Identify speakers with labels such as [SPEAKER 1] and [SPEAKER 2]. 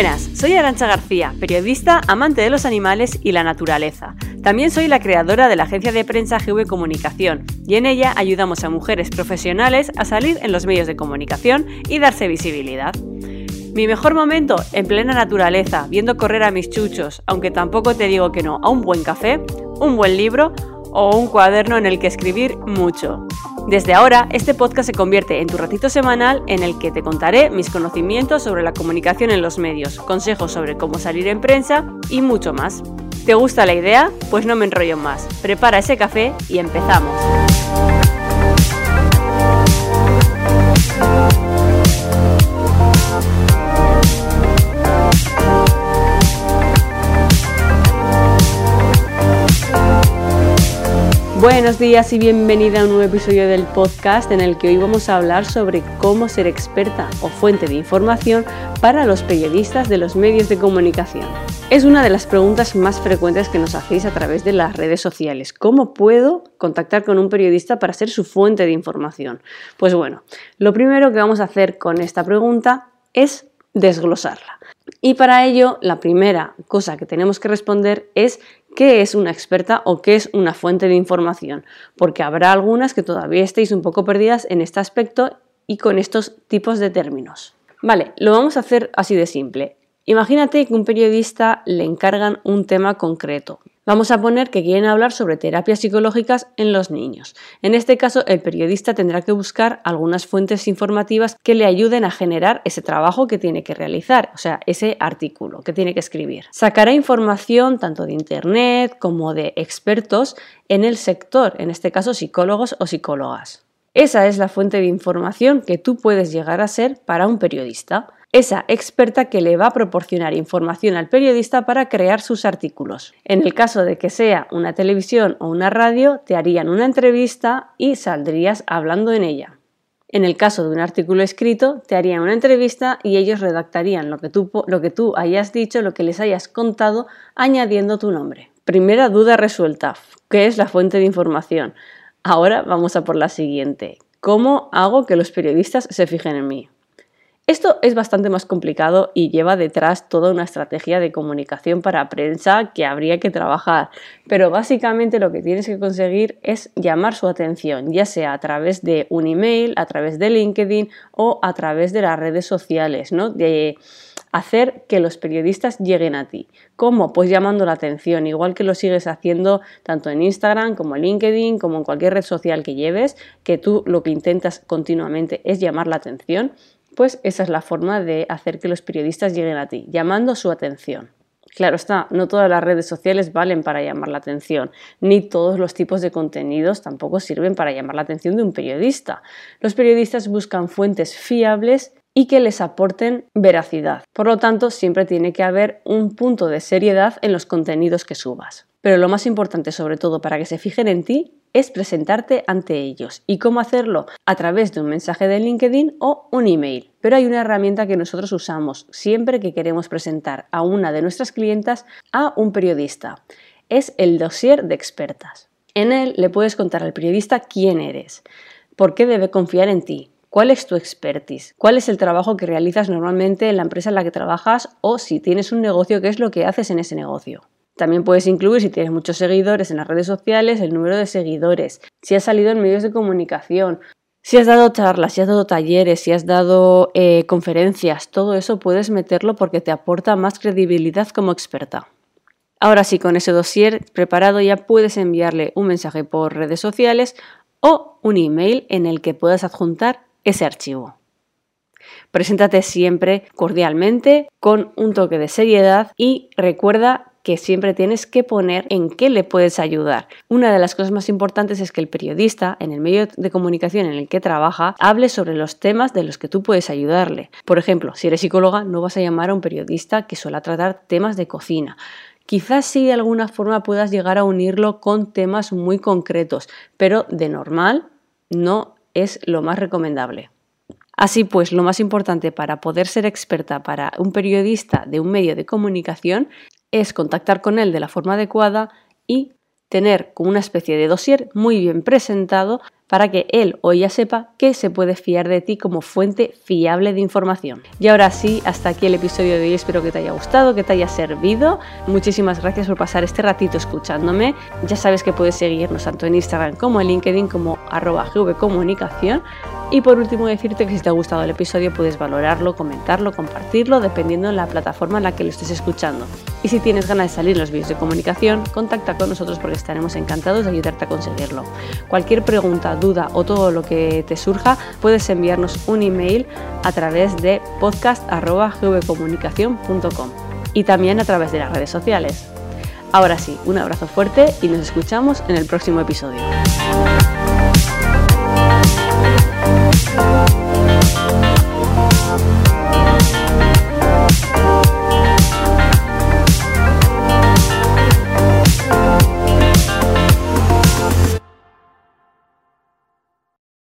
[SPEAKER 1] Buenas, soy Arancha García, periodista, amante de los animales y la naturaleza. También soy la creadora de la agencia de prensa GV Comunicación y en ella ayudamos a mujeres profesionales a salir en los medios de comunicación y darse visibilidad. Mi mejor momento en plena naturaleza, viendo correr a mis chuchos, aunque tampoco te digo que no, a un buen café, un buen libro o un cuaderno en el que escribir mucho. Desde ahora, este podcast se convierte en tu ratito semanal en el que te contaré mis conocimientos sobre la comunicación en los medios, consejos sobre cómo salir en prensa y mucho más. ¿Te gusta la idea? Pues no me enrollo más. Prepara ese café y empezamos. Buenos días y bienvenida a un nuevo episodio del podcast en el que hoy vamos a hablar sobre cómo ser experta o fuente de información para los periodistas de los medios de comunicación. Es una de las preguntas más frecuentes que nos hacéis a través de las redes sociales. ¿Cómo puedo contactar con un periodista para ser su fuente de información? Pues bueno, lo primero que vamos a hacer con esta pregunta es desglosarla. Y para ello, la primera cosa que tenemos que responder es qué es una experta o qué es una fuente de información, porque habrá algunas que todavía estéis un poco perdidas en este aspecto y con estos tipos de términos. Vale, lo vamos a hacer así de simple. Imagínate que un periodista le encargan un tema concreto. Vamos a poner que quieren hablar sobre terapias psicológicas en los niños. En este caso, el periodista tendrá que buscar algunas fuentes informativas que le ayuden a generar ese trabajo que tiene que realizar, o sea, ese artículo que tiene que escribir. Sacará información tanto de Internet como de expertos en el sector, en este caso psicólogos o psicólogas. Esa es la fuente de información que tú puedes llegar a ser para un periodista esa experta que le va a proporcionar información al periodista para crear sus artículos. En el caso de que sea una televisión o una radio, te harían una entrevista y saldrías hablando en ella. En el caso de un artículo escrito, te harían una entrevista y ellos redactarían lo que tú, lo que tú hayas dicho, lo que les hayas contado, añadiendo tu nombre. Primera duda resuelta. ¿Qué es la fuente de información? Ahora vamos a por la siguiente. ¿Cómo hago que los periodistas se fijen en mí? Esto es bastante más complicado y lleva detrás toda una estrategia de comunicación para prensa que habría que trabajar, pero básicamente lo que tienes que conseguir es llamar su atención, ya sea a través de un email, a través de LinkedIn o a través de las redes sociales, ¿no? De hacer que los periodistas lleguen a ti. ¿Cómo? Pues llamando la atención, igual que lo sigues haciendo tanto en Instagram como en LinkedIn, como en cualquier red social que lleves, que tú lo que intentas continuamente es llamar la atención pues esa es la forma de hacer que los periodistas lleguen a ti, llamando su atención. Claro está, no todas las redes sociales valen para llamar la atención, ni todos los tipos de contenidos tampoco sirven para llamar la atención de un periodista. Los periodistas buscan fuentes fiables y que les aporten veracidad. Por lo tanto, siempre tiene que haber un punto de seriedad en los contenidos que subas. Pero lo más importante, sobre todo para que se fijen en ti, es presentarte ante ellos. ¿Y cómo hacerlo? A través de un mensaje de LinkedIn o un email. Pero hay una herramienta que nosotros usamos siempre que queremos presentar a una de nuestras clientas a un periodista. Es el dossier de expertas. En él le puedes contar al periodista quién eres, por qué debe confiar en ti, ¿Cuál es tu expertise? ¿Cuál es el trabajo que realizas normalmente en la empresa en la que trabajas o si tienes un negocio, qué es lo que haces en ese negocio? También puedes incluir, si tienes muchos seguidores en las redes sociales, el número de seguidores, si has salido en medios de comunicación, si has dado charlas, si has dado talleres, si has dado eh, conferencias, todo eso puedes meterlo porque te aporta más credibilidad como experta. Ahora sí, con ese dossier preparado ya puedes enviarle un mensaje por redes sociales o un email en el que puedas adjuntar ese archivo. Preséntate siempre cordialmente, con un toque de seriedad y recuerda que siempre tienes que poner en qué le puedes ayudar. Una de las cosas más importantes es que el periodista, en el medio de comunicación en el que trabaja, hable sobre los temas de los que tú puedes ayudarle. Por ejemplo, si eres psicóloga, no vas a llamar a un periodista que suele tratar temas de cocina. Quizás sí de alguna forma puedas llegar a unirlo con temas muy concretos, pero de normal no es lo más recomendable. Así pues, lo más importante para poder ser experta para un periodista de un medio de comunicación es contactar con él de la forma adecuada y tener como una especie de dossier muy bien presentado para que él o ella sepa que se puede fiar de ti como fuente fiable de información. Y ahora sí, hasta aquí el episodio de hoy. Espero que te haya gustado, que te haya servido. Muchísimas gracias por pasar este ratito escuchándome. Ya sabes que puedes seguirnos tanto en Instagram como en LinkedIn como arroba gvcomunicación. Y por último decirte que si te ha gustado el episodio puedes valorarlo, comentarlo, compartirlo, dependiendo de la plataforma en la que lo estés escuchando. Y si tienes ganas de salir en los vídeos de comunicación, contacta con nosotros porque estaremos encantados de ayudarte a conseguirlo. Cualquier pregunta, duda o todo lo que te surja, puedes enviarnos un email a través de podcast.gvcomunicación.com y también a través de las redes sociales. Ahora sí, un abrazo fuerte y nos escuchamos en el próximo episodio. Bye.